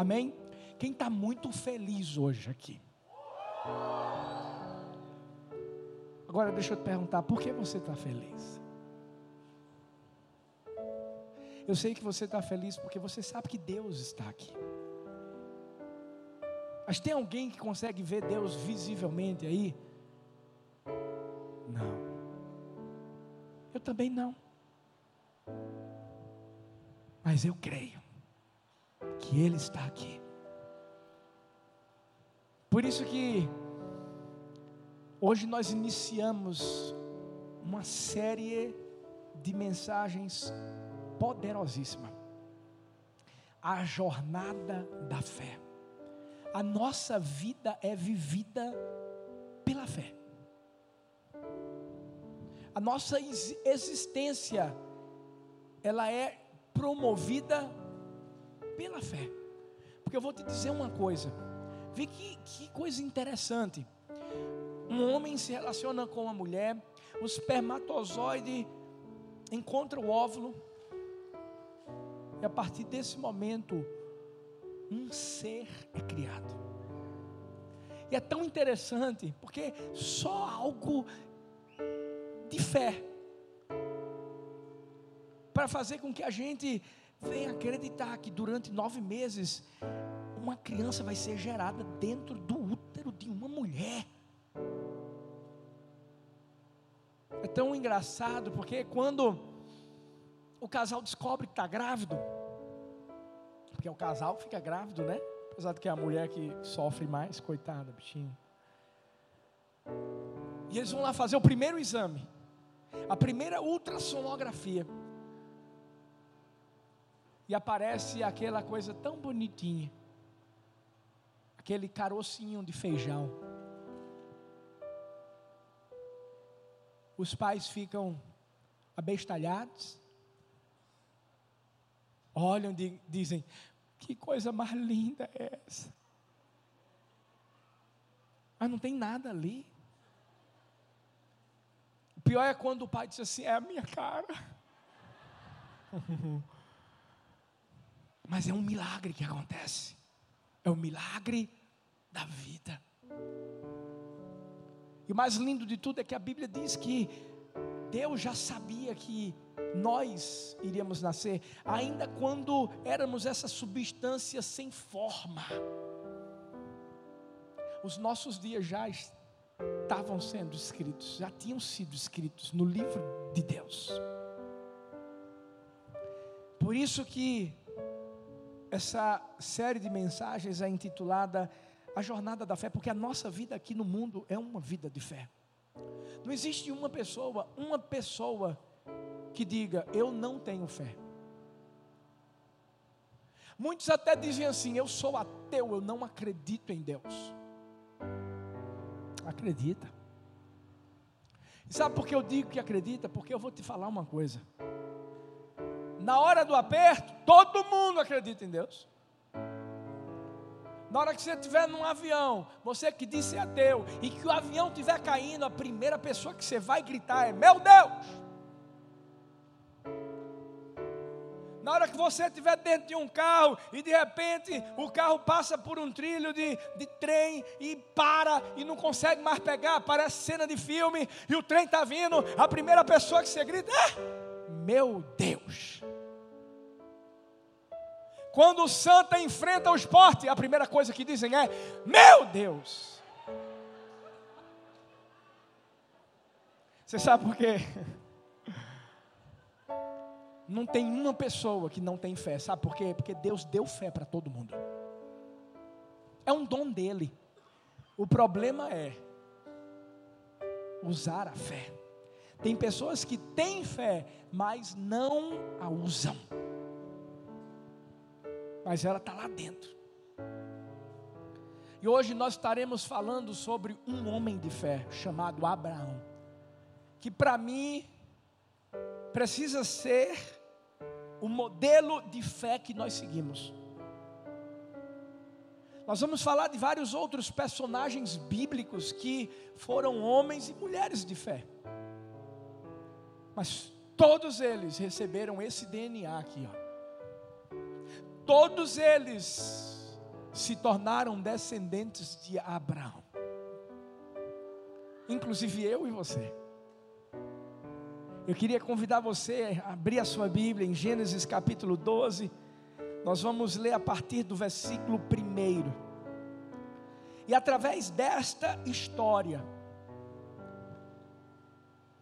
Amém? Quem está muito feliz hoje aqui? Agora deixa eu te perguntar, por que você está feliz? Eu sei que você está feliz porque você sabe que Deus está aqui. Mas tem alguém que consegue ver Deus visivelmente aí? Não. Eu também não. Mas eu creio que Ele está aqui. Por isso que hoje nós iniciamos uma série de mensagens poderosíssima. A jornada da fé. A nossa vida é vivida pela fé. A nossa existência ela é promovida pela fé. Porque eu vou te dizer uma coisa. Vê que, que coisa interessante. Um homem se relaciona com uma mulher, o espermatozoide encontra o óvulo, e a partir desse momento, um ser é criado. E é tão interessante, porque só algo de fé para fazer com que a gente venha acreditar que durante nove meses uma criança vai ser gerada dentro do útero de uma mulher. É tão engraçado porque quando o casal descobre que está grávido, porque o casal fica grávido, né? Apesar de que é a mulher que sofre mais, coitada, bichinho. E eles vão lá fazer o primeiro exame, a primeira ultrassonografia e aparece aquela coisa tão bonitinha, aquele carocinho de feijão. Os pais ficam abestalhados, olham e dizem: Que coisa mais linda é essa? Mas não tem nada ali. O pior é quando o pai diz assim: É a minha cara. Mas é um milagre que acontece. É o um milagre da vida. E o mais lindo de tudo é que a Bíblia diz que Deus já sabia que nós iríamos nascer, ainda quando éramos essa substância sem forma. Os nossos dias já estavam sendo escritos, já tinham sido escritos no livro de Deus. Por isso que essa série de mensagens é intitulada A Jornada da Fé, porque a nossa vida aqui no mundo é uma vida de fé. Não existe uma pessoa, uma pessoa que diga eu não tenho fé. Muitos até dizem assim: eu sou ateu, eu não acredito em Deus. Acredita. E sabe por que eu digo que acredita? Porque eu vou te falar uma coisa na hora do aperto, todo mundo acredita em Deus. Na hora que você estiver num avião, você que disse é ateu, e que o avião estiver caindo, a primeira pessoa que você vai gritar é: Meu Deus! Na hora que você estiver dentro de um carro e de repente o carro passa por um trilho de, de trem e para e não consegue mais pegar, parece cena de filme e o trem está vindo, a primeira pessoa que você grita é: Meu Deus! Quando o Santa enfrenta o esporte, a primeira coisa que dizem é: Meu Deus! Você sabe por quê? Não tem uma pessoa que não tem fé, sabe por quê? Porque Deus deu fé para todo mundo. É um dom dele. O problema é usar a fé. Tem pessoas que têm fé, mas não a usam mas ela está lá dentro. E hoje nós estaremos falando sobre um homem de fé chamado Abraão, que para mim precisa ser o modelo de fé que nós seguimos. Nós vamos falar de vários outros personagens bíblicos que foram homens e mulheres de fé. Mas todos eles receberam esse DNA aqui, ó todos eles se tornaram descendentes de Abraão. Inclusive eu e você. Eu queria convidar você a abrir a sua Bíblia em Gênesis capítulo 12. Nós vamos ler a partir do versículo 1. E através desta história,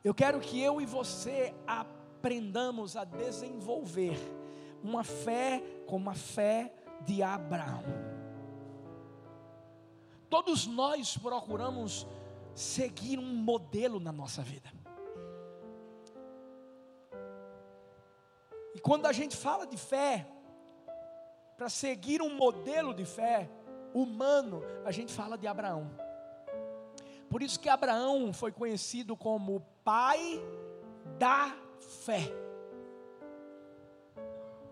eu quero que eu e você aprendamos a desenvolver uma fé como a fé de Abraão. Todos nós procuramos seguir um modelo na nossa vida. E quando a gente fala de fé, para seguir um modelo de fé humano, a gente fala de Abraão. Por isso que Abraão foi conhecido como pai da fé.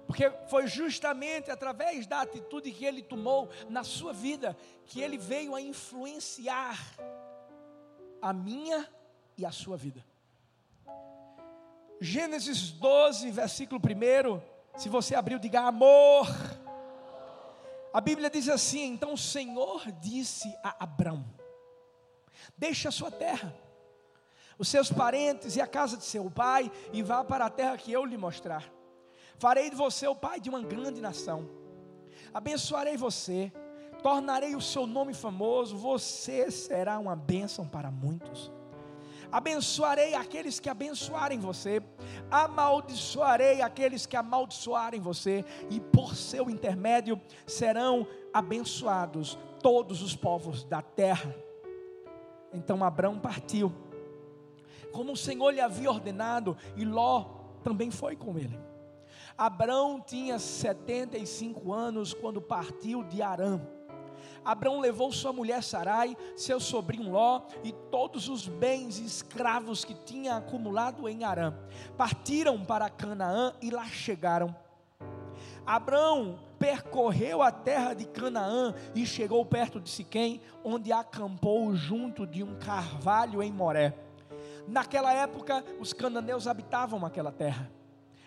Porque foi justamente através da atitude que ele tomou na sua vida que ele veio a influenciar a minha e a sua vida. Gênesis 12, versículo 1. Se você abriu, diga amor. A Bíblia diz assim: Então o Senhor disse a Abraão: Deixa a sua terra, os seus parentes e a casa de seu pai, e vá para a terra que eu lhe mostrar. Farei de você o pai de uma grande nação. Abençoarei você, tornarei o seu nome famoso, você será uma bênção para muitos abençoarei aqueles que abençoarem você, amaldiçoarei aqueles que amaldiçoarem você, e por seu intermédio serão abençoados todos os povos da terra. Então Abraão partiu, como o Senhor lhe havia ordenado, e Ló também foi com ele. Abraão tinha 75 anos quando partiu de Arã Abraão levou sua mulher Sarai, seu sobrinho Ló e todos os bens e escravos que tinha acumulado em Arã. Partiram para Canaã e lá chegaram. Abraão percorreu a terra de Canaã e chegou perto de Siquém, onde acampou junto de um carvalho em Moré. Naquela época, os cananeus habitavam aquela terra.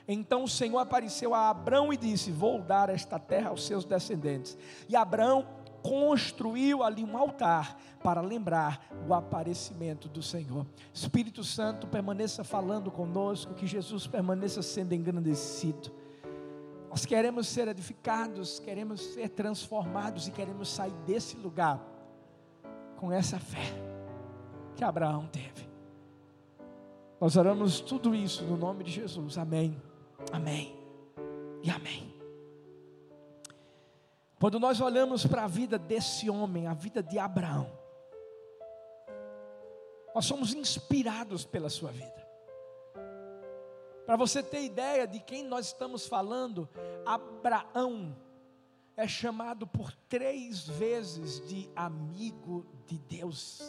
Então o Senhor apareceu a Abraão e disse: Vou dar esta terra aos seus descendentes. E Abraão construiu ali um altar para lembrar o aparecimento do Senhor. Espírito Santo permaneça falando conosco, que Jesus permaneça sendo engrandecido. Nós queremos ser edificados, queremos ser transformados e queremos sair desse lugar com essa fé que Abraão teve. Nós oramos tudo isso no nome de Jesus. Amém. Amém. E amém. Quando nós olhamos para a vida desse homem, a vida de Abraão, nós somos inspirados pela sua vida. Para você ter ideia de quem nós estamos falando, Abraão é chamado por três vezes de amigo de Deus.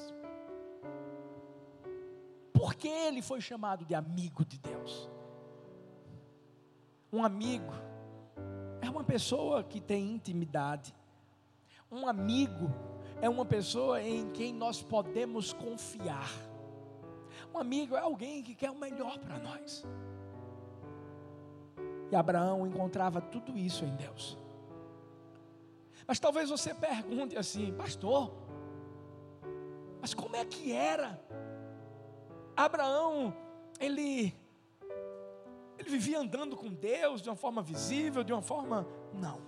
Por que ele foi chamado de amigo de Deus? Um amigo é uma pessoa que tem intimidade. Um amigo é uma pessoa em quem nós podemos confiar. Um amigo é alguém que quer o melhor para nós. E Abraão encontrava tudo isso em Deus. Mas talvez você pergunte assim, pastor, mas como é que era? Abraão, ele ele vivia andando com Deus de uma forma visível, de uma forma. Não.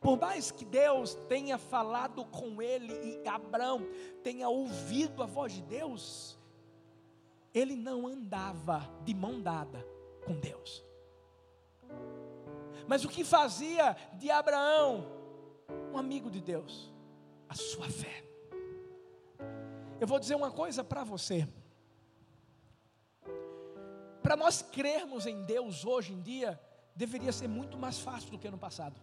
Por mais que Deus tenha falado com ele e Abraão tenha ouvido a voz de Deus, ele não andava de mão dada com Deus. Mas o que fazia de Abraão um amigo de Deus? A sua fé. Eu vou dizer uma coisa para você. Para nós crermos em Deus hoje em dia, deveria ser muito mais fácil do que no passado.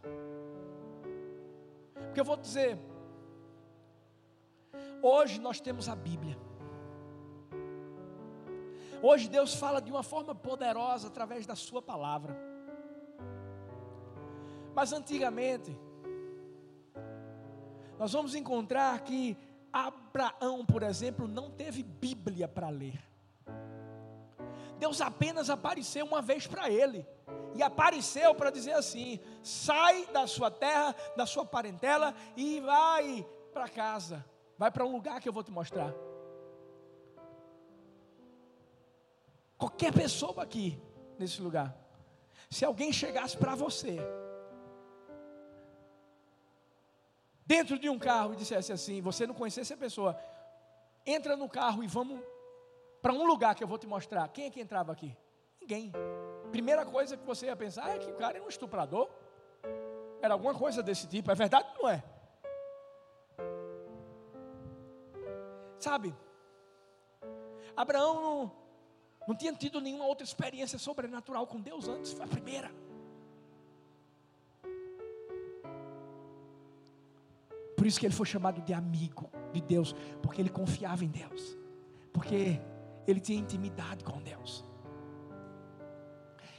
Porque eu vou dizer, hoje nós temos a Bíblia. Hoje Deus fala de uma forma poderosa através da Sua palavra. Mas antigamente, nós vamos encontrar que Abraão, por exemplo, não teve Bíblia para ler. Deus apenas apareceu uma vez para ele, e apareceu para dizer assim: sai da sua terra, da sua parentela e vai para casa, vai para um lugar que eu vou te mostrar. Qualquer pessoa aqui, nesse lugar, se alguém chegasse para você, dentro de um carro e dissesse assim, você não conhecesse a pessoa, entra no carro e vamos para um lugar que eu vou te mostrar. Quem é que entrava aqui? Ninguém. Primeira coisa que você ia pensar é que o cara era um estuprador. Era alguma coisa desse tipo. É verdade ou não é? Sabe? Abraão não, não tinha tido nenhuma outra experiência sobrenatural com Deus antes. Foi a primeira. Por isso que ele foi chamado de amigo de Deus, porque ele confiava em Deus, porque ele tinha intimidade com Deus.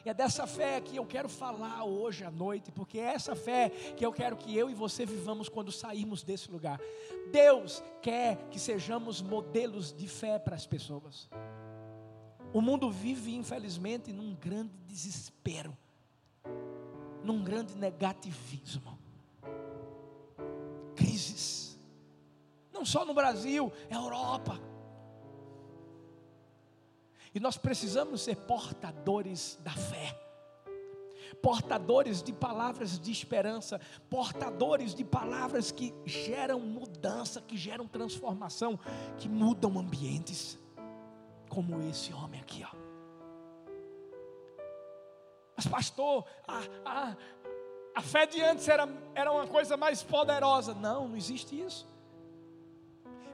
E é dessa fé que eu quero falar hoje à noite, porque é essa fé que eu quero que eu e você vivamos quando sairmos desse lugar. Deus quer que sejamos modelos de fé para as pessoas. O mundo vive, infelizmente, num grande desespero, num grande negativismo crises. Não só no Brasil, é Europa. E nós precisamos ser portadores da fé. Portadores de palavras de esperança, portadores de palavras que geram mudança, que geram transformação, que mudam ambientes, como esse homem aqui, ó. Mas, pastor, a, a, a fé de antes era, era uma coisa mais poderosa. Não, não existe isso.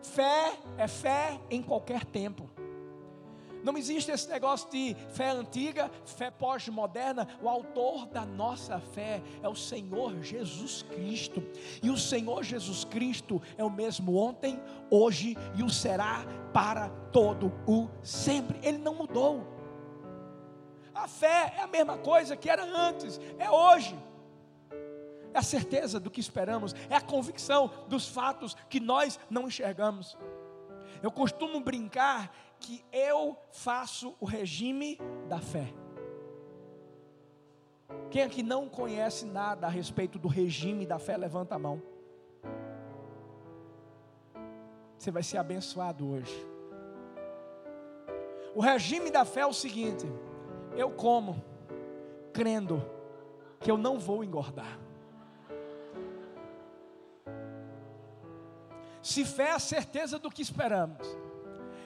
Fé é fé em qualquer tempo. Não existe esse negócio de fé antiga, fé pós-moderna. O autor da nossa fé é o Senhor Jesus Cristo. E o Senhor Jesus Cristo é o mesmo ontem, hoje e o será para todo o sempre. Ele não mudou. A fé é a mesma coisa que era antes, é hoje é a certeza do que esperamos, é a convicção dos fatos que nós não enxergamos. Eu costumo brincar que eu faço o regime da fé. Quem aqui não conhece nada a respeito do regime da fé, levanta a mão. Você vai ser abençoado hoje. O regime da fé é o seguinte: eu como, crendo que eu não vou engordar. Se fé é a certeza do que esperamos,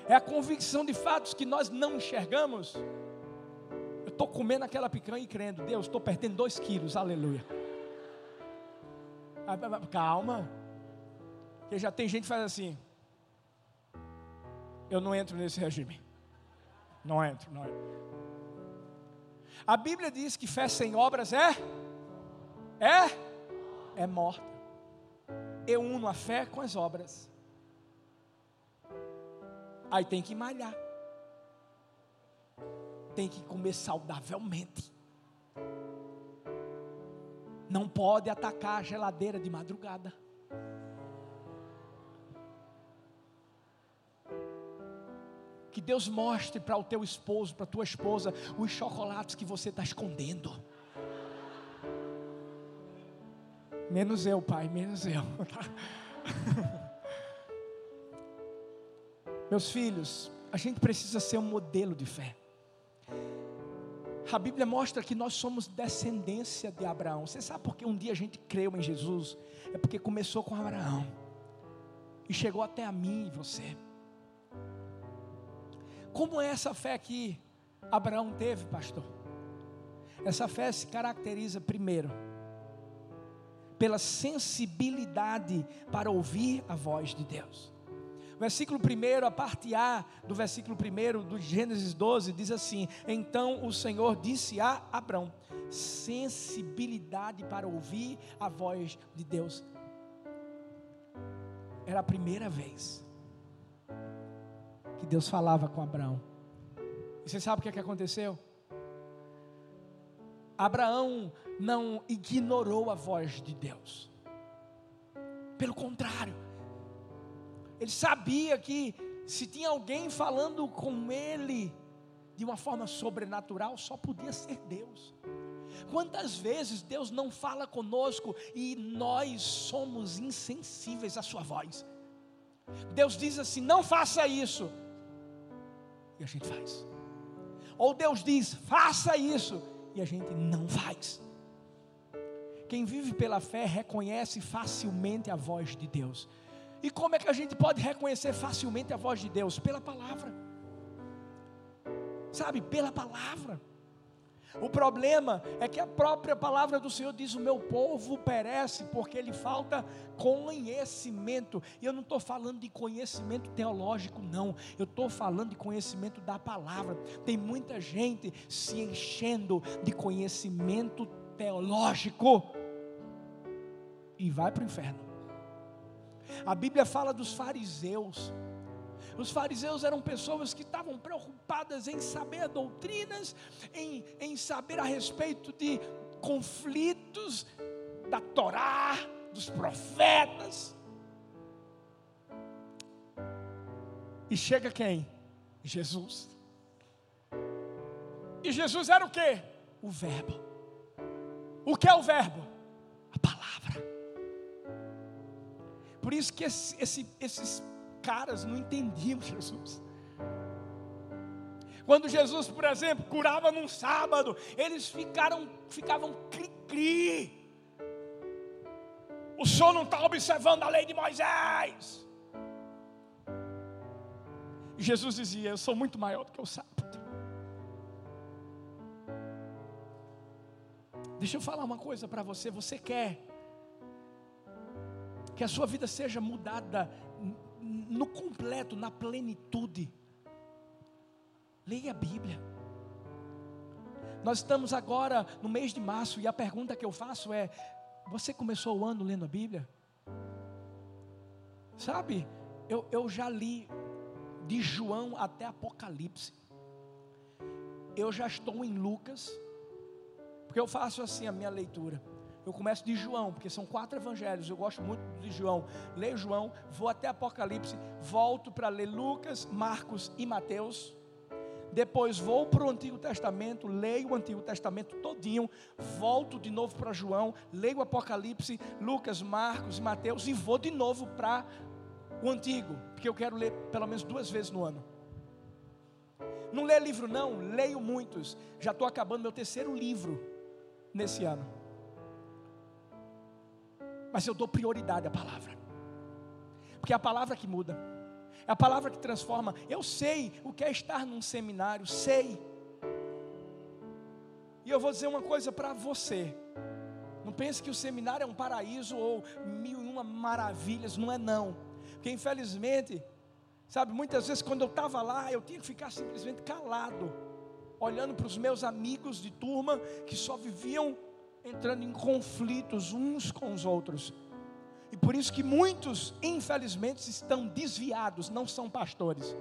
é a convicção de fatos que nós não enxergamos. Eu estou comendo aquela picanha e crendo, Deus, estou perdendo dois quilos, aleluia. Calma, porque já tem gente que faz assim. Eu não entro nesse regime. Não entro, não entro. A Bíblia diz que fé sem obras é é é morta eu uno a fé com as obras. Aí tem que malhar. Tem que comer saudavelmente. Não pode atacar a geladeira de madrugada. Que Deus mostre para o teu esposo, para a tua esposa, os chocolates que você está escondendo. Menos eu, pai, menos eu. Meus filhos, a gente precisa ser um modelo de fé. A Bíblia mostra que nós somos descendência de Abraão. Você sabe por que um dia a gente creu em Jesus? É porque começou com Abraão e chegou até a mim e você. Como é essa fé que Abraão teve, pastor? Essa fé se caracteriza primeiro pela sensibilidade para ouvir a voz de Deus. Versículo 1, a parte A do versículo 1 do Gênesis 12 diz assim: Então o Senhor disse a Abraão: sensibilidade para ouvir a voz de Deus. Era a primeira vez que Deus falava com Abraão. E você sabe o que, é que aconteceu? Abraão não ignorou a voz de Deus. Pelo contrário, ele sabia que se tinha alguém falando com ele de uma forma sobrenatural, só podia ser Deus. Quantas vezes Deus não fala conosco e nós somos insensíveis à Sua voz? Deus diz assim: não faça isso, e a gente faz. Ou Deus diz: faça isso, e a gente não faz. Quem vive pela fé reconhece facilmente a voz de Deus. E como é que a gente pode reconhecer facilmente a voz de Deus? Pela palavra. Sabe, pela palavra. O problema é que a própria palavra do Senhor diz: O meu povo perece porque lhe falta conhecimento. E eu não estou falando de conhecimento teológico, não. Eu estou falando de conhecimento da palavra. Tem muita gente se enchendo de conhecimento teológico e vai para o inferno. A Bíblia fala dos fariseus. Os fariseus eram pessoas que estavam preocupadas em saber doutrinas, em, em saber a respeito de conflitos da Torá, dos profetas. E chega quem? Jesus. E Jesus era o que? O Verbo. O que é o Verbo? Por isso que esse, esse, esses caras não entendiam Jesus. Quando Jesus, por exemplo, curava num sábado, eles ficaram, ficavam cri-cri. O senhor não está observando a lei de Moisés. Jesus dizia: Eu sou muito maior do que o sábado. Deixa eu falar uma coisa para você. Você quer que a sua vida seja mudada no completo, na plenitude. Leia a Bíblia. Nós estamos agora no mês de março e a pergunta que eu faço é: você começou o ano lendo a Bíblia? Sabe, eu, eu já li de João até Apocalipse. Eu já estou em Lucas, porque eu faço assim a minha leitura. Eu começo de João, porque são quatro evangelhos. Eu gosto muito de João. Leio João, vou até Apocalipse, volto para ler Lucas, Marcos e Mateus. Depois vou para o Antigo Testamento, leio o Antigo Testamento todinho, volto de novo para João, leio Apocalipse, Lucas, Marcos e Mateus e vou de novo para o Antigo, porque eu quero ler pelo menos duas vezes no ano. Não leio livro não, leio muitos. Já estou acabando meu terceiro livro nesse ano mas eu dou prioridade à palavra, porque é a palavra que muda, é a palavra que transforma. Eu sei o que é estar num seminário, sei. E eu vou dizer uma coisa para você. Não pense que o seminário é um paraíso ou mil e uma maravilhas, não é não. Porque infelizmente, sabe, muitas vezes quando eu estava lá, eu tinha que ficar simplesmente calado, olhando para os meus amigos de turma que só viviam entrando em conflitos uns com os outros. E por isso que muitos, infelizmente, estão desviados, não são pastores.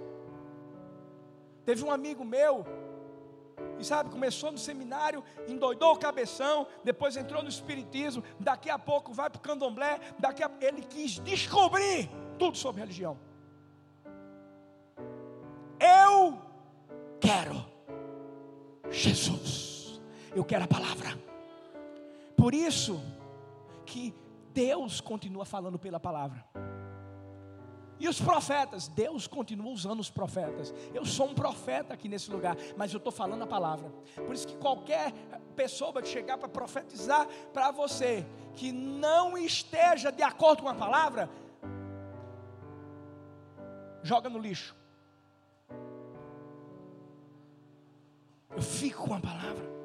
Teve um amigo meu, e sabe, começou no seminário, endoidou o cabeção, depois entrou no espiritismo, daqui a pouco vai para o candomblé, daqui a ele quis descobrir tudo sobre religião. Eu quero Jesus. Eu quero a palavra. Por isso que Deus continua falando pela palavra. E os profetas, Deus continua usando os profetas. Eu sou um profeta aqui nesse lugar, mas eu estou falando a palavra. Por isso que qualquer pessoa vai chegar para profetizar para você que não esteja de acordo com a palavra, joga no lixo. Eu fico com a palavra.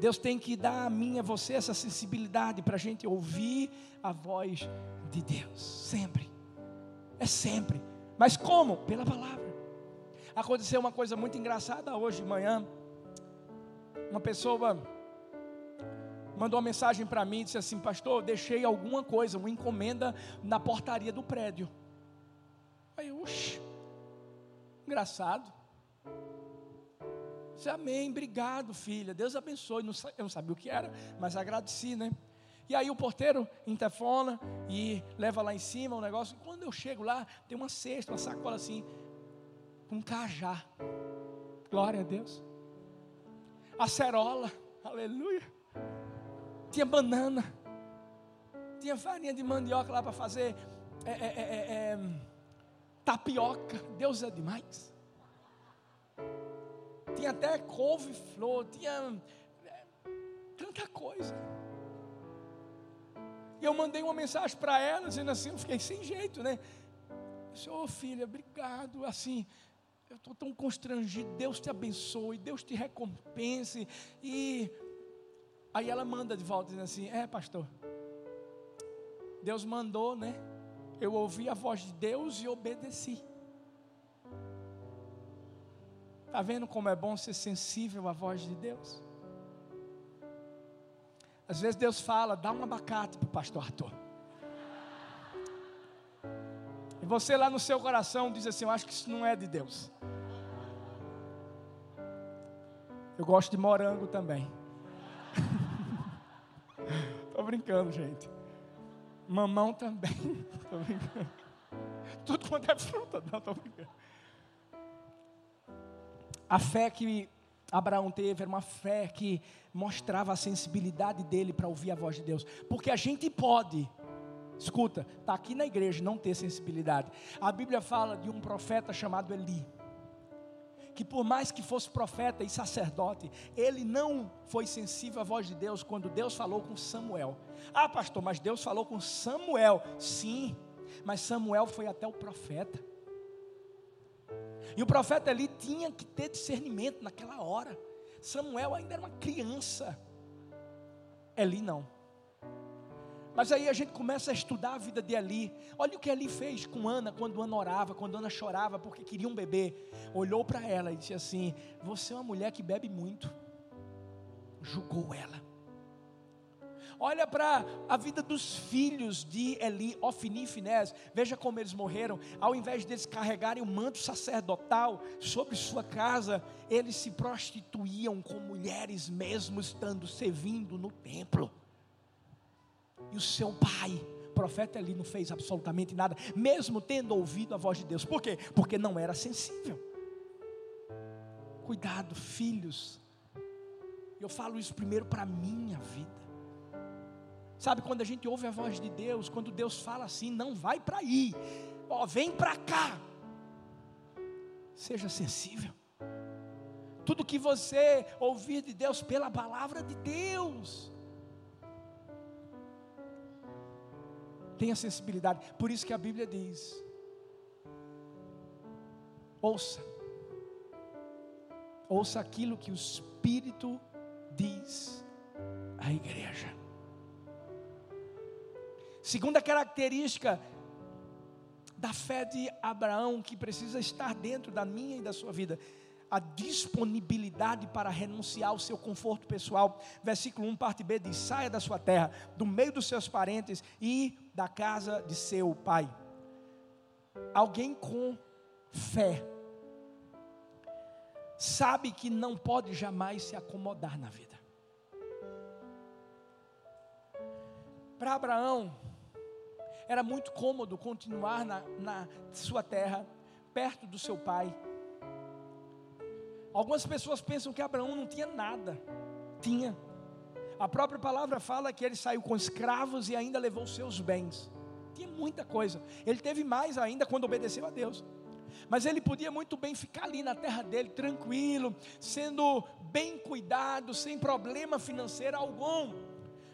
Deus tem que dar a mim, a você, essa sensibilidade para a gente ouvir a voz de Deus, sempre, é sempre, mas como? Pela palavra. Aconteceu uma coisa muito engraçada hoje de manhã, uma pessoa mandou uma mensagem para mim, disse assim, pastor, deixei alguma coisa, uma encomenda na portaria do prédio. Aí, oxe, engraçado. Disse, amém, obrigado, filha. Deus abençoe. Eu não sabia o que era, mas agradeci, né? E aí o porteiro interfona e leva lá em cima o negócio. E quando eu chego lá, tem uma cesta, uma sacola assim, com um cajá. Glória a Deus. acerola, aleluia. Tinha banana, tinha farinha de mandioca lá para fazer é, é, é, é, é tapioca. Deus é demais. Tinha até couve-flor, tinha é, tanta coisa. E eu mandei uma mensagem para ela, dizendo assim, eu fiquei sem jeito, né? Senhor, oh, filha, obrigado. Assim, eu estou tão constrangido. Deus te abençoe, Deus te recompense. E aí ela manda de volta, dizendo assim: É, pastor, Deus mandou, né? Eu ouvi a voz de Deus e obedeci. Está vendo como é bom ser sensível à voz de Deus? Às vezes Deus fala, dá um abacate para o pastor Arthur. E você lá no seu coração diz assim: Eu acho que isso não é de Deus. Eu gosto de morango também. Estou brincando, gente. Mamão também. Estou brincando. Tudo quanto é fruta. Não, estou brincando. A fé que Abraão teve era uma fé que mostrava a sensibilidade dele para ouvir a voz de Deus. Porque a gente pode, escuta, está aqui na igreja não ter sensibilidade. A Bíblia fala de um profeta chamado Eli. Que por mais que fosse profeta e sacerdote, ele não foi sensível à voz de Deus quando Deus falou com Samuel. Ah, pastor, mas Deus falou com Samuel. Sim, mas Samuel foi até o profeta. E o profeta ali tinha que ter discernimento naquela hora. Samuel ainda era uma criança. Eli não. Mas aí a gente começa a estudar a vida de Eli. Olha o que Eli fez com Ana quando Ana orava, quando Ana chorava porque queria um bebê. Olhou para ela e disse assim: Você é uma mulher que bebe muito. Julgou ela. Olha para a vida dos filhos de Eli, Ofni e Finés. Veja como eles morreram. Ao invés deles carregarem o manto sacerdotal sobre sua casa, eles se prostituíam com mulheres mesmo estando servindo no templo. E o seu pai, profeta Eli, não fez absolutamente nada, mesmo tendo ouvido a voz de Deus. Por quê? Porque não era sensível. Cuidado, filhos. Eu falo isso primeiro para a minha vida. Sabe, quando a gente ouve a voz de Deus, quando Deus fala assim, não vai para aí, ó, vem para cá. Seja sensível. Tudo que você ouvir de Deus pela palavra de Deus. Tenha sensibilidade. Por isso que a Bíblia diz: ouça. Ouça aquilo que o Espírito diz à igreja. Segunda característica da fé de Abraão, que precisa estar dentro da minha e da sua vida, a disponibilidade para renunciar ao seu conforto pessoal. Versículo 1, parte B diz: saia da sua terra, do meio dos seus parentes e da casa de seu pai. Alguém com fé sabe que não pode jamais se acomodar na vida. Para Abraão, era muito cômodo continuar na, na sua terra, perto do seu pai. Algumas pessoas pensam que Abraão não tinha nada. Tinha. A própria palavra fala que ele saiu com escravos e ainda levou seus bens. Tinha muita coisa. Ele teve mais ainda quando obedeceu a Deus. Mas ele podia muito bem ficar ali na terra dele, tranquilo, sendo bem cuidado, sem problema financeiro algum.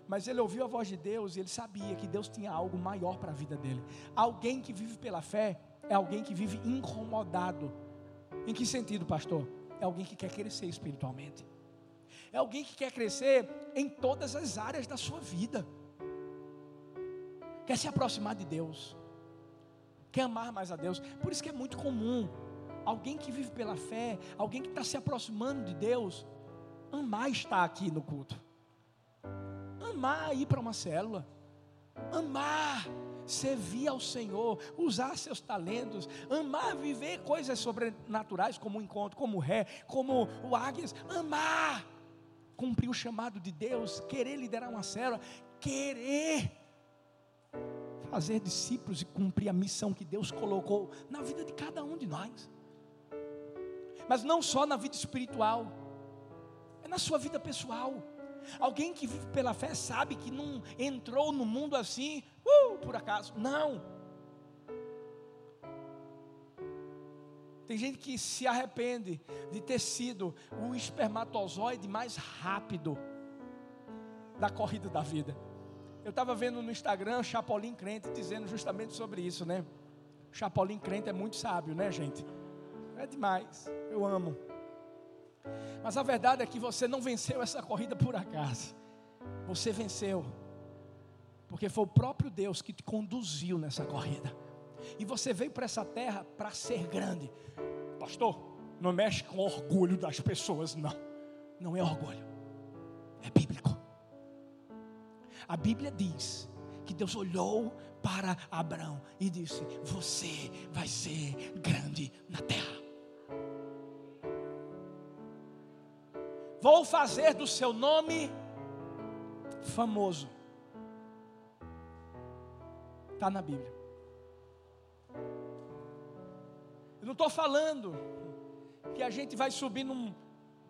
Mas ele ouviu a voz de Deus e ele sabia que Deus tinha algo maior para a vida dele. Alguém que vive pela fé é alguém que vive incomodado. Em que sentido, pastor? É alguém que quer crescer espiritualmente. É alguém que quer crescer em todas as áreas da sua vida. Quer se aproximar de Deus. Quer amar mais a Deus. Por isso que é muito comum alguém que vive pela fé, alguém que está se aproximando de Deus, amar estar aqui no culto amar ir para uma célula, amar servir ao Senhor, usar seus talentos, amar viver coisas sobrenaturais, como o encontro, como o ré, como o águias, amar cumprir o chamado de Deus, querer liderar uma célula, querer fazer discípulos e cumprir a missão que Deus colocou na vida de cada um de nós. Mas não só na vida espiritual, é na sua vida pessoal. Alguém que vive pela fé sabe que não entrou no mundo assim, uh, por acaso. Não. Tem gente que se arrepende de ter sido o espermatozoide mais rápido da corrida da vida. Eu estava vendo no Instagram Chapolin Crente dizendo justamente sobre isso, né? Chapolin Crente é muito sábio, né, gente? É demais. Eu amo. Mas a verdade é que você não venceu essa corrida por acaso. Você venceu. Porque foi o próprio Deus que te conduziu nessa corrida. E você veio para essa terra para ser grande. Pastor, não mexe com orgulho das pessoas, não. Não é orgulho. É bíblico. A Bíblia diz que Deus olhou para Abraão e disse: Você vai ser grande na terra. Vou fazer do seu nome famoso. Está na Bíblia. Eu não estou falando que a gente vai subir num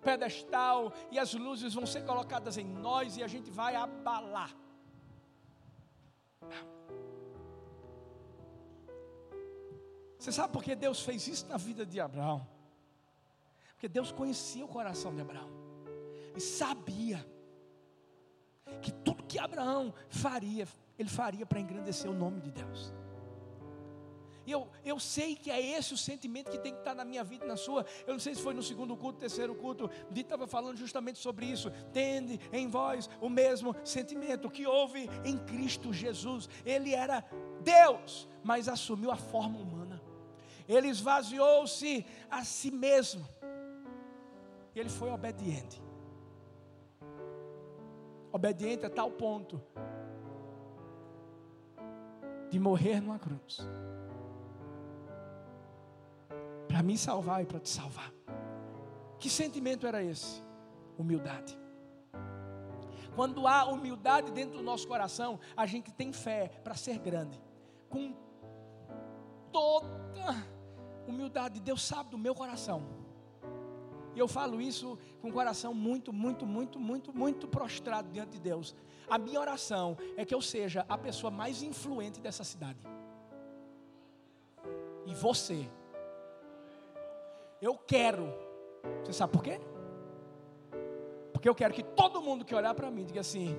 pedestal e as luzes vão ser colocadas em nós e a gente vai abalar. Você sabe por que Deus fez isso na vida de Abraão? Porque Deus conhecia o coração de Abraão e sabia que tudo que Abraão faria, ele faria para engrandecer o nome de Deus. Eu, eu sei que é esse o sentimento que tem que estar na minha vida e na sua. Eu não sei se foi no segundo culto, terceiro culto. Dito estava falando justamente sobre isso. Tende em vós o mesmo sentimento que houve em Cristo Jesus. Ele era Deus, mas assumiu a forma humana. Ele esvaziou-se a si mesmo. Ele foi obediente obediente a tal ponto de morrer numa cruz para me salvar e para te salvar. Que sentimento era esse? Humildade. Quando há humildade dentro do nosso coração, a gente tem fé para ser grande. Com toda humildade, Deus sabe do meu coração e eu falo isso com o coração muito, muito, muito, muito, muito prostrado diante de Deus. A minha oração é que eu seja a pessoa mais influente dessa cidade. E você. Eu quero. Você sabe por quê? Porque eu quero que todo mundo que olhar para mim diga assim: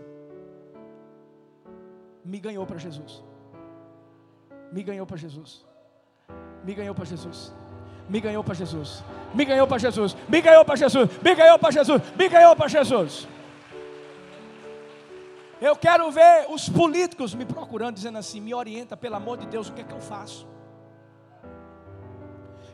me ganhou para Jesus. Me ganhou para Jesus. Me ganhou para Jesus me ganhou para Jesus. Me ganhou para Jesus. Me ganhou para Jesus. Me ganhou para Jesus. Me ganhou para Jesus. Eu quero ver os políticos me procurando, dizendo assim: me orienta, pelo amor de Deus, o que é que eu faço?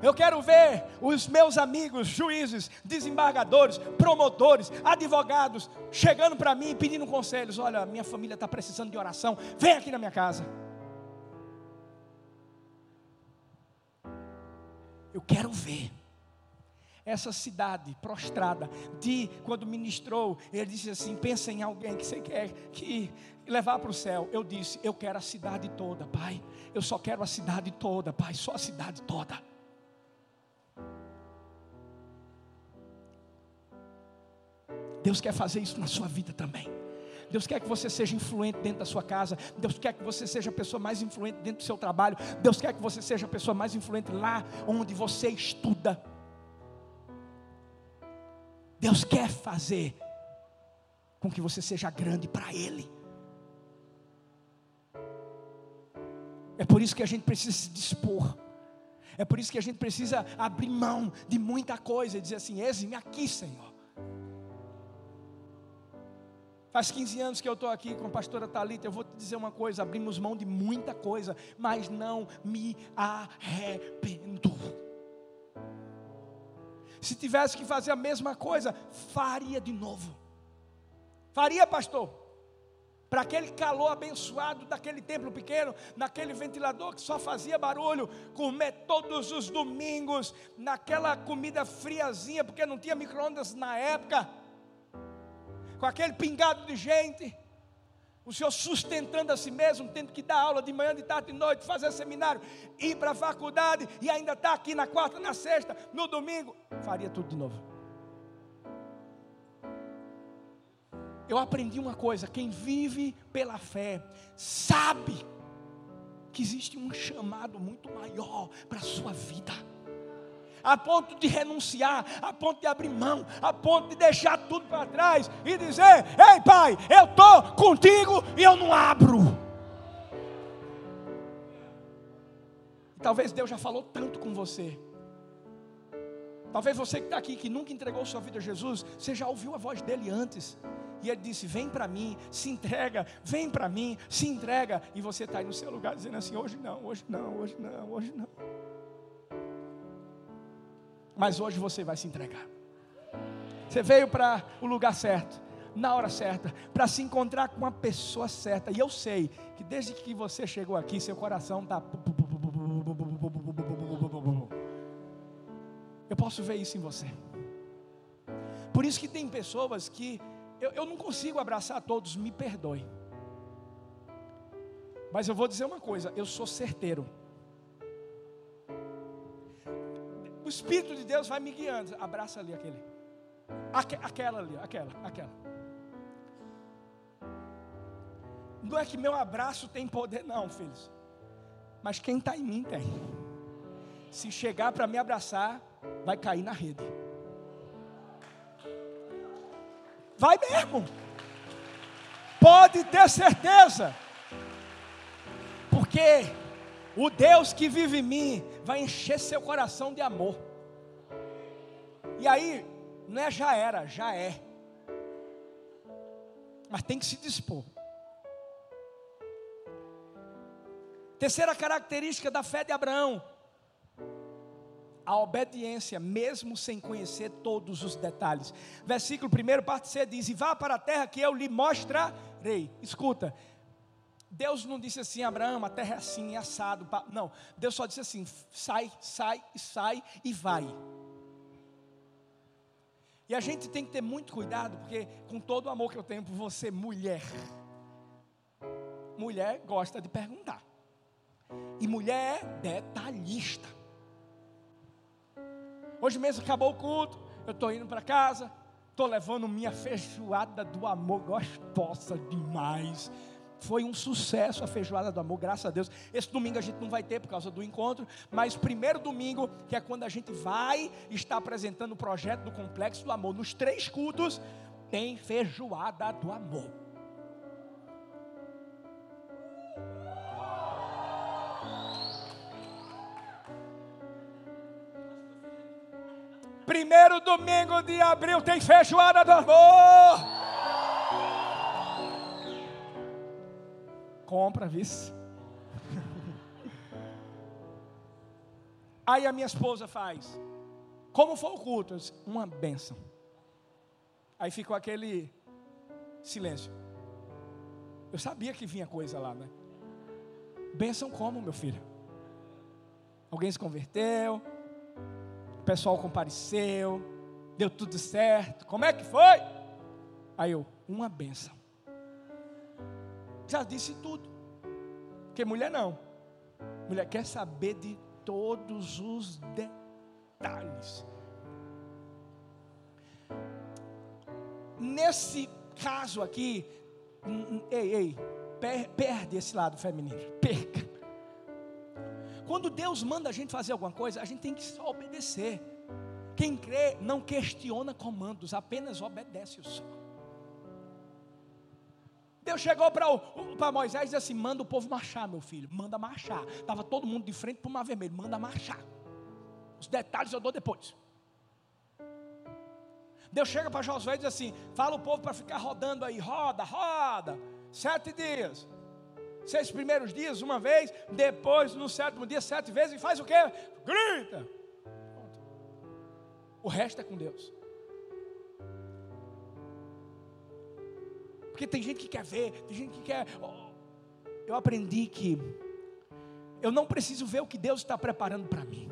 Eu quero ver os meus amigos, juízes, desembargadores, promotores, advogados, chegando para mim pedindo conselhos. Olha, minha família está precisando de oração, vem aqui na minha casa. Eu quero ver essa cidade prostrada. De quando ministrou, ele disse assim: pensa em alguém que você quer que levar para o céu. Eu disse: eu quero a cidade toda, Pai. Eu só quero a cidade toda, Pai. Só a cidade toda. Deus quer fazer isso na sua vida também. Deus quer que você seja influente dentro da sua casa. Deus quer que você seja a pessoa mais influente dentro do seu trabalho. Deus quer que você seja a pessoa mais influente lá onde você estuda. Deus quer fazer com que você seja grande para Ele. É por isso que a gente precisa se dispor. É por isso que a gente precisa abrir mão de muita coisa e dizer assim: Eis-me aqui, Senhor. Faz 15 anos que eu estou aqui com a pastora Talita. Eu vou te dizer uma coisa: abrimos mão de muita coisa, mas não me arrependo. Se tivesse que fazer a mesma coisa, faria de novo. Faria, pastor. Para aquele calor abençoado daquele templo pequeno, naquele ventilador que só fazia barulho, comer todos os domingos, naquela comida friazinha, porque não tinha micro-ondas na época com aquele pingado de gente, o senhor sustentando a si mesmo, tendo que dar aula de manhã, de tarde, de noite, fazer seminário, ir para a faculdade e ainda estar tá aqui na quarta, na sexta, no domingo, faria tudo de novo. eu aprendi uma coisa: quem vive pela fé sabe que existe um chamado muito maior para a sua vida. A ponto de renunciar, a ponto de abrir mão, a ponto de deixar tudo para trás e dizer: Ei, pai, eu estou contigo e eu não abro. Talvez Deus já falou tanto com você. Talvez você que está aqui, que nunca entregou sua vida a Jesus, você já ouviu a voz dele antes. E ele disse: Vem para mim, se entrega, vem para mim, se entrega. E você está aí no seu lugar dizendo assim: Hoje não, hoje não, hoje não, hoje não. Mas hoje você vai se entregar. Você veio para o lugar certo, na hora certa, para se encontrar com a pessoa certa. E eu sei que desde que você chegou aqui, seu coração está. Eu posso ver isso em você. Por isso que tem pessoas que eu, eu não consigo abraçar todos, me perdoe. Mas eu vou dizer uma coisa: eu sou certeiro. Espírito de Deus vai me guiando. Abraça ali aquele. Aque, aquela ali, aquela, aquela. Não é que meu abraço tem poder, não, filhos. Mas quem está em mim tem. Se chegar para me abraçar, vai cair na rede. Vai mesmo. Pode ter certeza. Porque o Deus que vive em mim vai encher seu coração de amor. E aí, não é já era, já é. Mas tem que se dispor. Terceira característica da fé de Abraão: a obediência, mesmo sem conhecer todos os detalhes. Versículo 1, parte C diz: E vá para a terra que eu lhe mostrarei. Escuta, Deus não disse assim, Abraão, a terra é assim, é assado. Não, Deus só disse assim: sai, sai, sai e vai. E a gente tem que ter muito cuidado, porque com todo o amor que eu tenho por você, mulher, mulher gosta de perguntar. E mulher é detalhista. Hoje mesmo acabou o culto, eu estou indo para casa, estou levando minha feijoada do amor, gostosa demais. Foi um sucesso a feijoada do amor, graças a Deus. Esse domingo a gente não vai ter por causa do encontro, mas primeiro domingo, que é quando a gente vai estar apresentando o projeto do Complexo do Amor, nos três cultos, tem feijoada do amor. Primeiro domingo de abril tem feijoada do amor. Compra, vice. Aí a minha esposa faz. Como foi o culto? Disse, uma benção. Aí ficou aquele silêncio. Eu sabia que vinha coisa lá, né? Benção como, meu filho? Alguém se converteu? O pessoal compareceu, deu tudo certo. Como é que foi? Aí eu, uma benção. Já disse tudo. Porque mulher não. Mulher quer saber de todos os detalhes. Nesse caso aqui, ei, ei, perde esse lado feminino. Perca. Quando Deus manda a gente fazer alguma coisa, a gente tem que só obedecer. Quem crê não questiona comandos, apenas obedece o só. Deus chegou para Moisés e disse assim: manda o povo marchar, meu filho, manda marchar. Estava todo mundo de frente para o mar vermelho, manda marchar. Os detalhes eu dou depois. Deus chega para Josué e diz assim: fala o povo para ficar rodando aí, roda, roda, sete dias seis primeiros dias uma vez, depois no sétimo dia sete vezes, e faz o que? Grita. O resto é com Deus. Porque tem gente que quer ver, tem gente que quer. Eu aprendi que eu não preciso ver o que Deus está preparando para mim.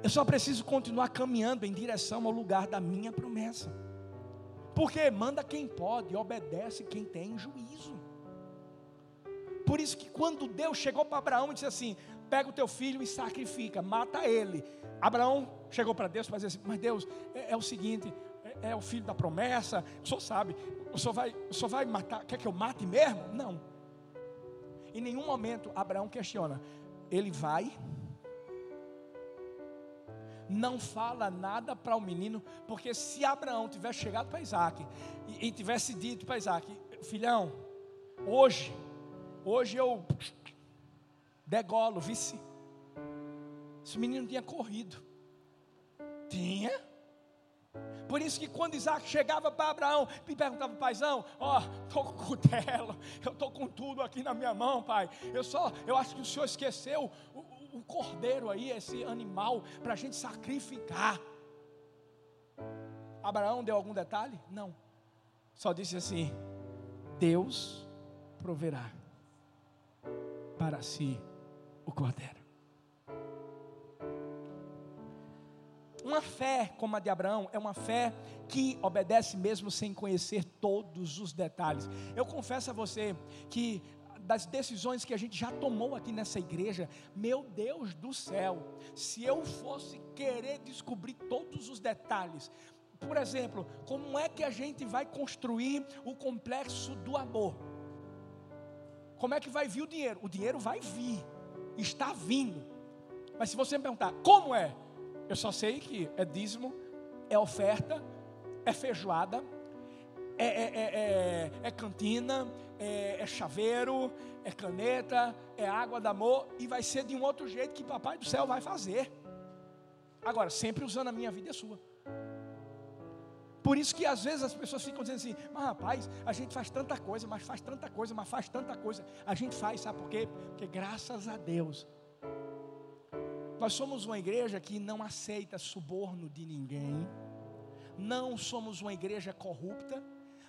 Eu só preciso continuar caminhando em direção ao lugar da minha promessa. Porque manda quem pode, obedece quem tem juízo. Por isso que quando Deus chegou para Abraão e disse assim: pega o teu filho e sacrifica, mata ele. Abraão chegou para Deus para dizer assim: mas Deus, é, é o seguinte, é, o filho da promessa. O senhor sabe, o senhor vai, o senhor vai matar, quer que eu mate mesmo? Não. Em nenhum momento Abraão questiona. Ele vai, não fala nada para o menino, porque se Abraão tivesse chegado para Isaac e, e tivesse dito para Isaac, filhão, hoje, hoje eu degolo, vice. Esse menino tinha corrido. Tinha. Por isso que quando Isaac chegava para Abraão, me perguntava, paizão, ó, estou com cutelo, eu estou com tudo aqui na minha mão, pai. Eu só, eu acho que o senhor esqueceu o, o cordeiro aí, esse animal, para a gente sacrificar. Abraão deu algum detalhe? Não. Só disse assim: Deus proverá para si o cordeiro. Uma fé como a de Abraão é uma fé que obedece mesmo sem conhecer todos os detalhes. Eu confesso a você que das decisões que a gente já tomou aqui nessa igreja, meu Deus do céu, se eu fosse querer descobrir todos os detalhes, por exemplo, como é que a gente vai construir o complexo do amor? Como é que vai vir o dinheiro? O dinheiro vai vir, está vindo. Mas se você me perguntar, como é? Eu só sei que é dízimo, é oferta, é feijoada, é, é, é, é, é cantina, é, é chaveiro, é caneta, é água de amor, e vai ser de um outro jeito que Papai do céu vai fazer. Agora, sempre usando a minha vida e a sua. Por isso que às vezes as pessoas ficam dizendo assim, mas rapaz, a gente faz tanta coisa, mas faz tanta coisa, mas faz tanta coisa. A gente faz, sabe por quê? Porque graças a Deus nós somos uma igreja que não aceita suborno de ninguém. Não somos uma igreja corrupta.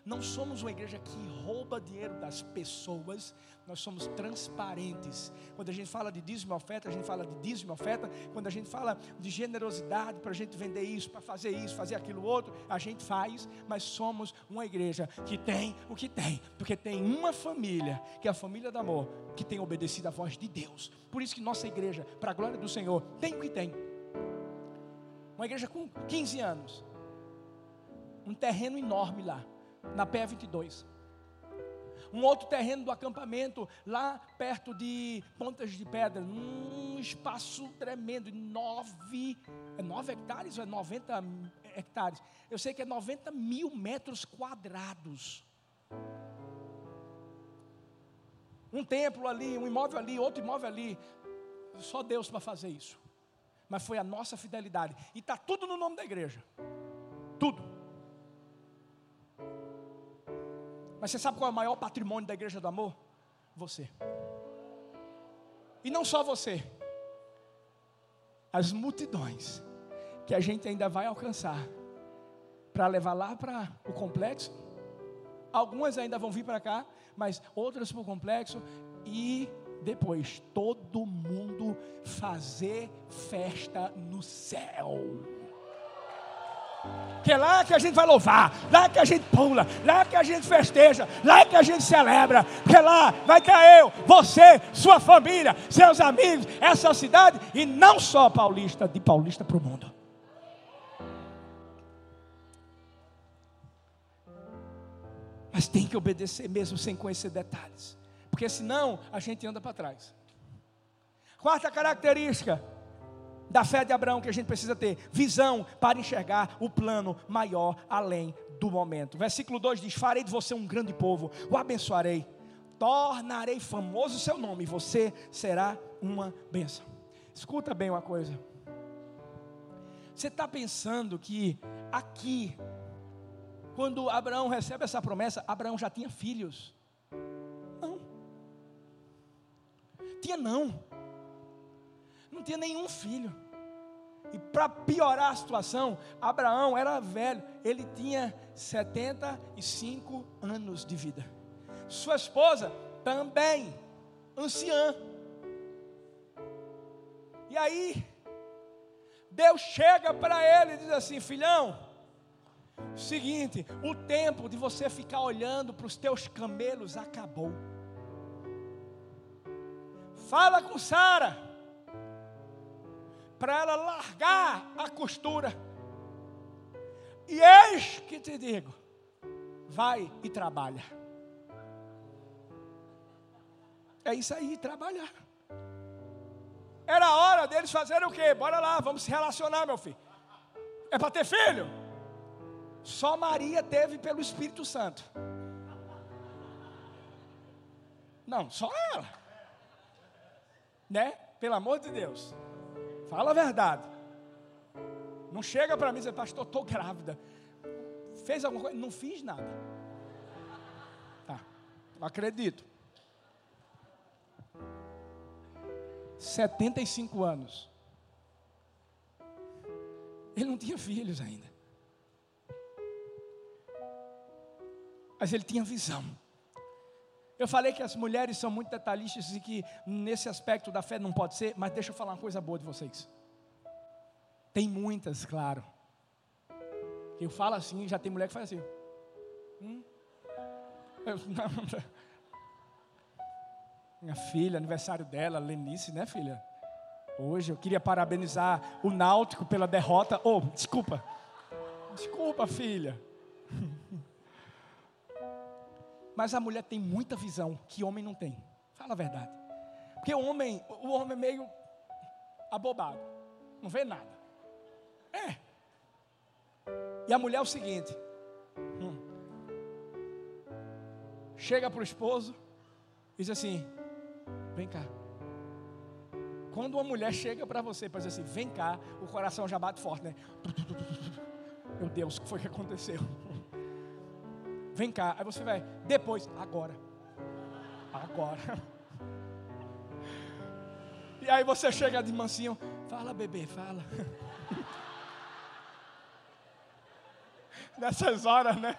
Não somos uma igreja que rouba dinheiro das pessoas, nós somos transparentes. Quando a gente fala de dízimo e oferta, a gente fala de dízimo e oferta. Quando a gente fala de generosidade para a gente vender isso, para fazer isso, fazer aquilo outro, a gente faz, mas somos uma igreja que tem o que tem, porque tem uma família, que é a família do amor, que tem obedecido à voz de Deus. Por isso que nossa igreja, para a glória do Senhor, tem o que tem. Uma igreja com 15 anos, um terreno enorme lá na PE 22. Um outro terreno do acampamento, lá perto de Pontas de Pedra, num espaço tremendo, nove, é nove hectares ou é 90 hectares? Eu sei que é 90 mil metros quadrados. Um templo ali, um imóvel ali, outro imóvel ali. Só Deus para fazer isso. Mas foi a nossa fidelidade. E está tudo no nome da igreja. Tudo. Mas você sabe qual é o maior patrimônio da igreja do amor? Você. E não só você. As multidões que a gente ainda vai alcançar para levar lá para o complexo. Algumas ainda vão vir para cá, mas outras para o complexo e depois todo mundo fazer festa no céu. Que é lá que a gente vai louvar, lá que a gente pula, lá que a gente festeja, lá que a gente celebra. Que é lá vai estar eu, você, sua família, seus amigos, essa cidade e não só paulista, de paulista para o mundo. Mas tem que obedecer mesmo sem conhecer detalhes, porque senão a gente anda para trás. Quarta característica, da fé de Abraão que a gente precisa ter visão para enxergar o plano maior além do momento. Versículo 2 diz: Farei de você um grande povo, o abençoarei, tornarei famoso o seu nome, você será uma bênção. Escuta bem uma coisa. Você está pensando que aqui, quando Abraão recebe essa promessa, Abraão já tinha filhos? Não. Tinha não não tinha nenhum filho. E para piorar a situação, Abraão era velho, ele tinha 75 anos de vida. Sua esposa também, anciã. E aí, Deus chega para ele e diz assim: Filhão, seguinte, o tempo de você ficar olhando para os teus camelos acabou. Fala com Sara para ela largar a costura E eis que te digo: vai e trabalha. É isso aí, trabalhar. Era hora deles fazerem o quê? Bora lá, vamos se relacionar, meu filho. É para ter filho? Só Maria teve pelo Espírito Santo. Não, só ela. Né? Pelo amor de Deus. Fala a verdade. Não chega para mim e diz, pastor, estou grávida. Fez alguma coisa? Não fiz nada. Tá, não acredito. 75 anos. Ele não tinha filhos ainda. Mas ele tinha visão. Eu falei que as mulheres são muito detalhistas e que nesse aspecto da fé não pode ser, mas deixa eu falar uma coisa boa de vocês. Tem muitas, claro. Eu falo assim, já tem mulher que faz assim. Hum? Eu, minha filha, aniversário dela, Lenice, né, filha? Hoje eu queria parabenizar o Náutico pela derrota. Oh, desculpa. Desculpa, filha. Mas a mulher tem muita visão que homem não tem. Fala a verdade. Porque o homem, o homem é meio abobado. Não vê nada. É. E a mulher é o seguinte: hum, chega para o esposo e diz assim: Vem cá. Quando uma mulher chega para você para dizer assim, vem cá, o coração já bate forte, né? Meu Deus, o que foi que aconteceu? Vem cá, aí você vai, depois, agora. Agora. E aí você chega de mansinho, fala bebê, fala. Nessas horas, né?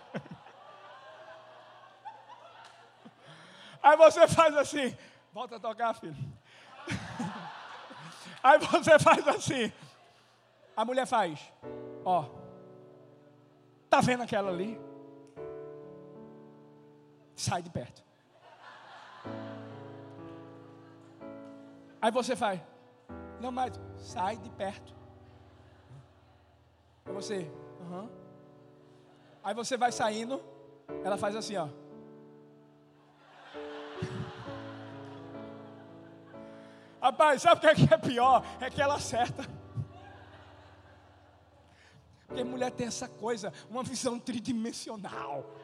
Aí você faz assim, Volta a tocar, filho. Aí você faz assim. A mulher faz. Ó. Tá vendo aquela ali? Sai de perto. Aí você faz. Não mais. Sai de perto. Aí você. Uhum. Aí você vai saindo. Ela faz assim, ó. Rapaz, sabe o que é, é pior? É que ela acerta. Porque mulher tem essa coisa, uma visão tridimensional.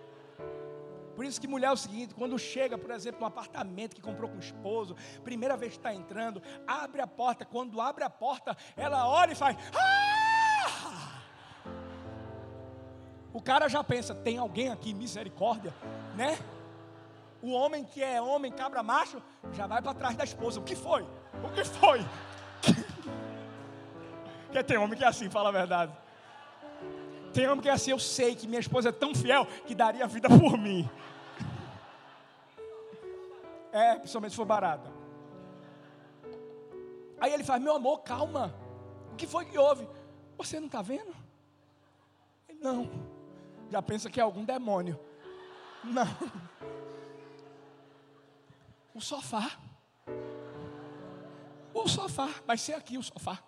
Por isso que mulher é o seguinte, quando chega, por exemplo, um apartamento que comprou com o esposo, primeira vez que está entrando, abre a porta, quando abre a porta, ela olha e faz. Ah! O cara já pensa, tem alguém aqui, misericórdia, né? O homem que é homem, cabra macho, já vai para trás da esposa. O que foi? O que foi? Porque tem homem que é assim, fala a verdade. Tem homem que é assim, eu sei que minha esposa é tão fiel que daria a vida por mim. É, principalmente se for barata. Aí ele faz, meu amor, calma. O que foi que houve? Você não está vendo? não. Já pensa que é algum demônio. Não. O sofá. O sofá, vai ser aqui o sofá.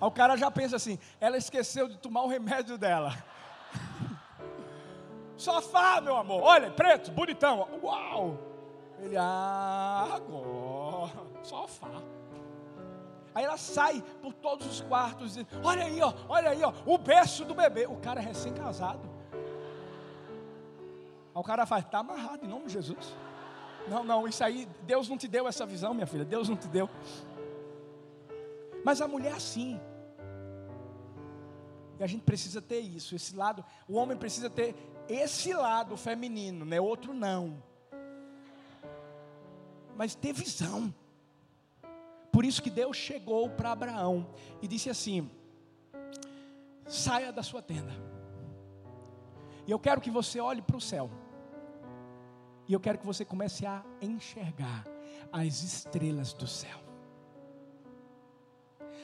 Aí o cara já pensa assim: ela esqueceu de tomar o remédio dela. Sofá, meu amor, olha, preto, bonitão. Uau! Ele, ah, agora, sofá. Aí ela sai por todos os quartos e olha aí, ó, olha aí, ó, o berço do bebê. O cara é recém-casado. Aí o cara faz, tá amarrado em nome de Jesus. Não, não, isso aí, Deus não te deu essa visão, minha filha, Deus não te deu. Mas a mulher assim. E a gente precisa ter isso, esse lado, o homem precisa ter esse lado feminino, né? Outro não. Mas ter visão. Por isso que Deus chegou para Abraão e disse assim: saia da sua tenda. E eu quero que você olhe para o céu. E eu quero que você comece a enxergar as estrelas do céu.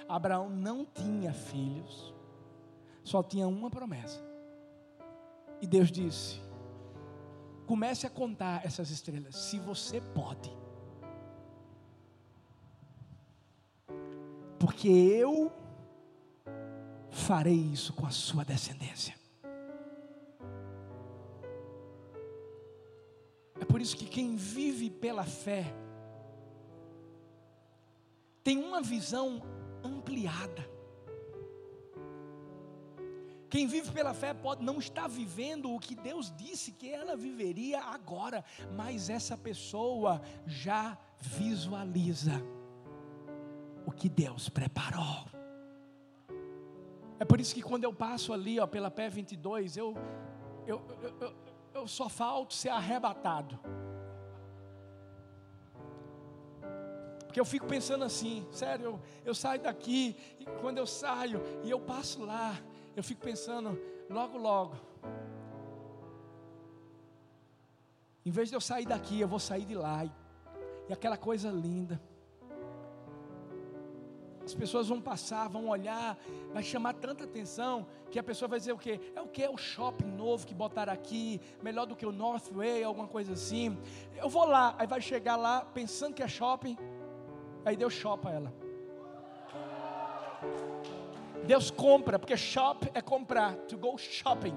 Abraão não tinha filhos, só tinha uma promessa. E Deus disse: comece a contar essas estrelas, se você pode. Porque eu farei isso com a sua descendência. É por isso que quem vive pela fé tem uma visão ampliada. Quem vive pela fé pode não estar vivendo o que Deus disse que ela viveria agora, mas essa pessoa já visualiza o que Deus preparou. É por isso que quando eu passo ali, ó, pela pé 22, eu, eu, eu, eu, eu só falto ser arrebatado. Porque eu fico pensando assim, sério, eu, eu saio daqui, e quando eu saio e eu passo lá, eu fico pensando, logo, logo, em vez de eu sair daqui, eu vou sair de lá, e, e aquela coisa linda. As pessoas vão passar, vão olhar, vai chamar tanta atenção que a pessoa vai dizer o quê? É o que? É o shopping novo que botaram aqui, melhor do que o Northway, alguma coisa assim. Eu vou lá, aí vai chegar lá pensando que é shopping, aí Deus shopa ela. Deus compra, porque shop é comprar, to go shopping.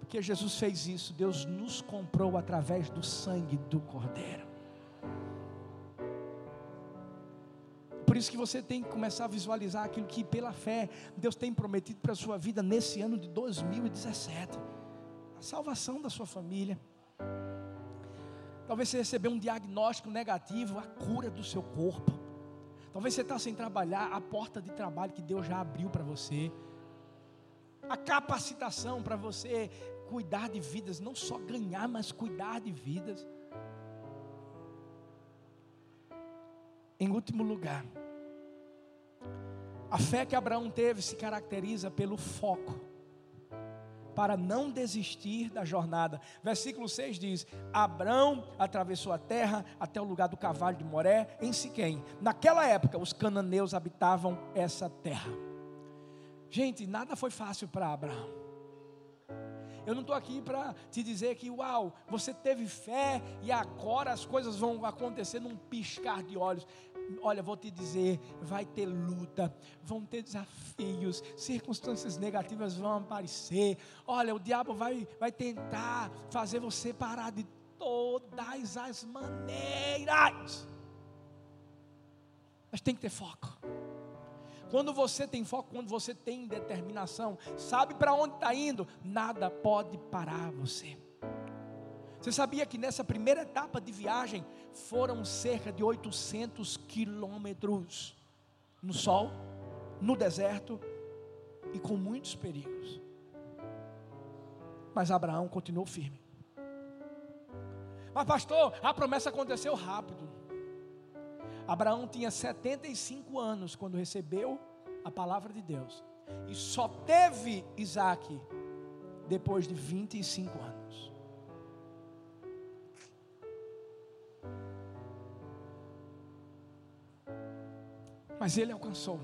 Porque Jesus fez isso, Deus nos comprou através do sangue do Cordeiro. Por isso que você tem que começar a visualizar aquilo que pela fé Deus tem prometido para a sua vida nesse ano de 2017. A salvação da sua família. Talvez você recebeu um diagnóstico negativo, a cura do seu corpo. Talvez você está sem trabalhar, a porta de trabalho que Deus já abriu para você. A capacitação para você cuidar de vidas, não só ganhar, mas cuidar de vidas. Em último lugar, a fé que Abraão teve se caracteriza pelo foco, para não desistir da jornada. Versículo 6 diz: Abraão atravessou a terra até o lugar do cavalo de Moré, em Siquém. Naquela época, os cananeus habitavam essa terra. Gente, nada foi fácil para Abraão. Eu não estou aqui para te dizer que, uau, você teve fé e agora as coisas vão acontecer num piscar de olhos. Olha, vou te dizer, vai ter luta, vão ter desafios, circunstâncias negativas vão aparecer. Olha, o diabo vai, vai tentar fazer você parar de todas as maneiras. Mas tem que ter foco. Quando você tem foco, quando você tem determinação, sabe para onde está indo, nada pode parar você. Você sabia que nessa primeira etapa de viagem foram cerca de 800 quilômetros no sol, no deserto e com muitos perigos. Mas Abraão continuou firme. Mas, pastor, a promessa aconteceu rápido. Abraão tinha 75 anos quando recebeu a palavra de Deus. E só teve Isaac depois de 25 anos. Mas ele alcançou.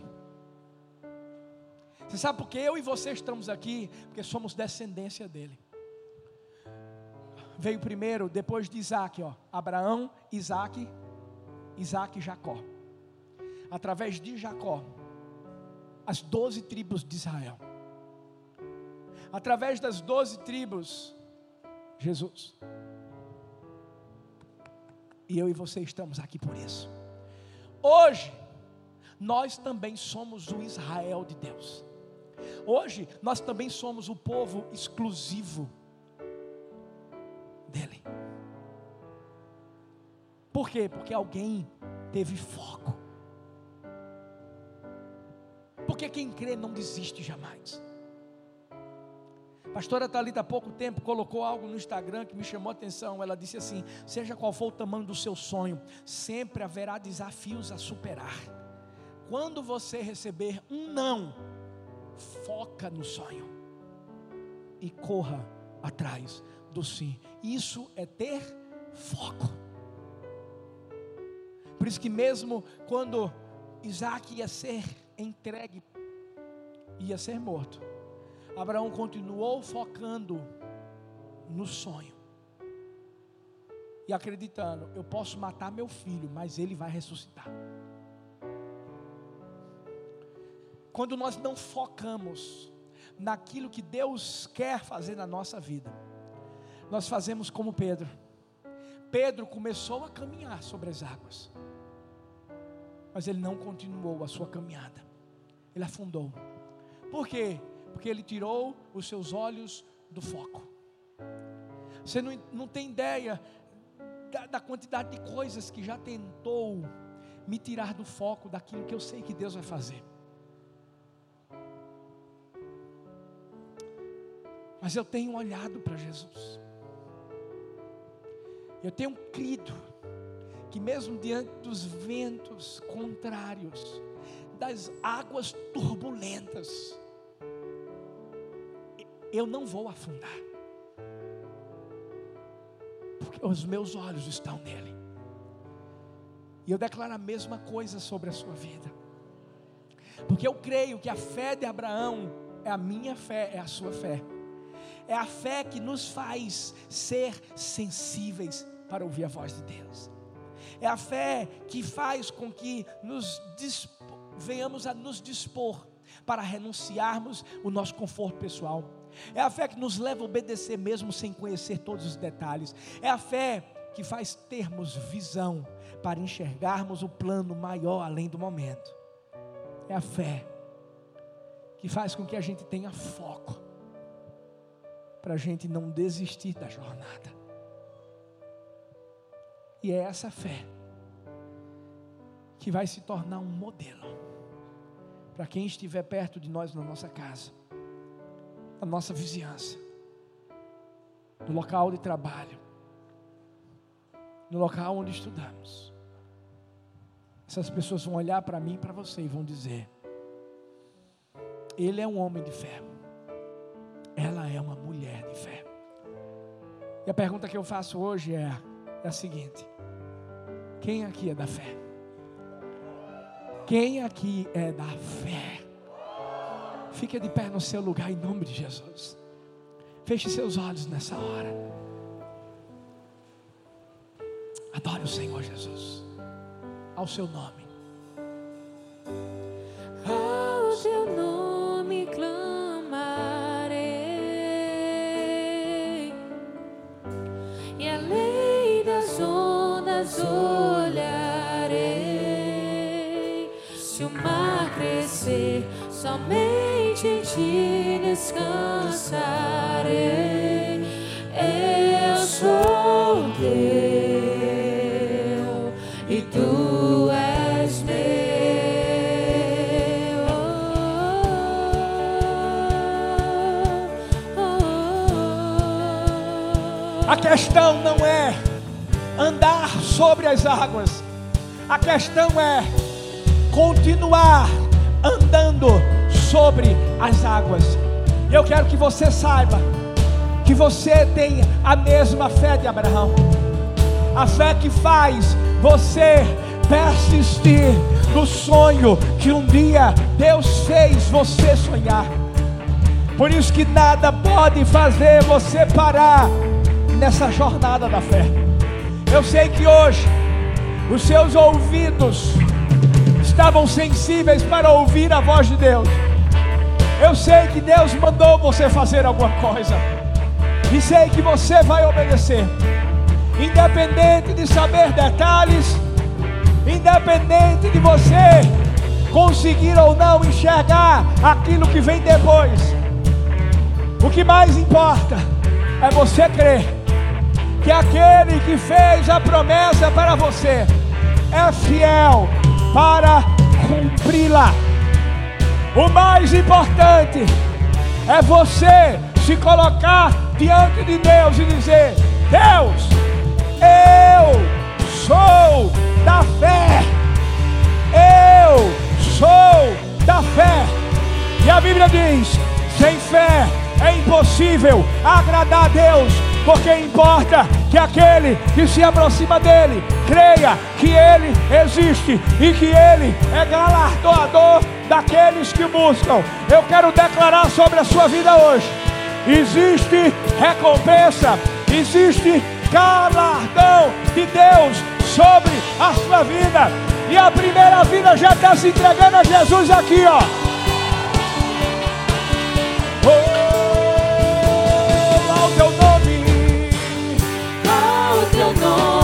Você sabe por que eu e você estamos aqui? Porque somos descendência dele. Veio primeiro, depois de Isaac, ó, Abraão, Isaac Isaac e Jacó. Através de Jacó, as doze tribos de Israel. Através das doze tribos, Jesus. E eu e você estamos aqui por isso. Hoje, nós também somos o Israel de Deus. Hoje, nós também somos o povo exclusivo dEle. Por quê? Porque alguém teve foco. Porque quem crê não desiste jamais. Pastora Thalita há pouco tempo colocou algo no Instagram que me chamou a atenção. Ela disse assim: seja qual for o tamanho do seu sonho, sempre haverá desafios a superar. Quando você receber um não, foca no sonho e corra atrás do sim. Isso é ter foco. Por isso que mesmo quando Isaac ia ser entregue, ia ser morto, Abraão continuou focando no sonho. E acreditando, eu posso matar meu filho, mas ele vai ressuscitar. Quando nós não focamos naquilo que Deus quer fazer na nossa vida, nós fazemos como Pedro. Pedro começou a caminhar sobre as águas, mas ele não continuou a sua caminhada, ele afundou. Por quê? Porque ele tirou os seus olhos do foco. Você não, não tem ideia da, da quantidade de coisas que já tentou me tirar do foco daquilo que eu sei que Deus vai fazer. Mas eu tenho olhado para Jesus. Eu tenho crido que mesmo diante dos ventos contrários, das águas turbulentas, eu não vou afundar. Porque os meus olhos estão nele. E eu declaro a mesma coisa sobre a sua vida. Porque eu creio que a fé de Abraão é a minha fé, é a sua fé. É a fé que nos faz ser sensíveis para ouvir a voz de Deus. É a fé que faz com que nos venhamos a nos dispor para renunciarmos o nosso conforto pessoal. É a fé que nos leva a obedecer mesmo sem conhecer todos os detalhes. É a fé que faz termos visão para enxergarmos o plano maior além do momento. É a fé que faz com que a gente tenha foco para a gente não desistir da jornada. E é essa fé que vai se tornar um modelo para quem estiver perto de nós na nossa casa, na nossa vizinhança, no local de trabalho, no local onde estudamos. Essas pessoas vão olhar para mim e para você e vão dizer: Ele é um homem de fé ela é uma mulher de fé. E a pergunta que eu faço hoje é, é a seguinte: quem aqui é da fé? Quem aqui é da fé? Fique de pé no seu lugar em nome de Jesus. Feche seus olhos nessa hora. Adore o Senhor Jesus. Ao seu nome. Somente em ti descansarei. Eu sou teu e tu és meu. A questão não é andar sobre as águas, a questão é continuar andando sobre as águas. Eu quero que você saiba que você tem a mesma fé de Abraão, a fé que faz você persistir no sonho que um dia Deus fez você sonhar. Por isso que nada pode fazer você parar nessa jornada da fé. Eu sei que hoje os seus ouvidos estavam sensíveis para ouvir a voz de Deus. Eu sei que Deus mandou você fazer alguma coisa. E sei que você vai obedecer. Independente de saber detalhes, independente de você conseguir ou não enxergar aquilo que vem depois. O que mais importa é você crer que aquele que fez a promessa para você é fiel para cumpri-la. O mais importante é você se colocar diante de Deus e dizer: Deus, eu sou da fé. Eu sou da fé. E a Bíblia diz: sem fé é impossível agradar a Deus, porque importa que aquele que se aproxima dele creia que ele existe e que ele é galardoador daqueles que buscam. Eu quero declarar sobre a sua vida hoje: existe recompensa, existe galardão de Deus sobre a sua vida. E a primeira vida já está se entregando a Jesus aqui, ó. Oh, lá o teu nome. 有我。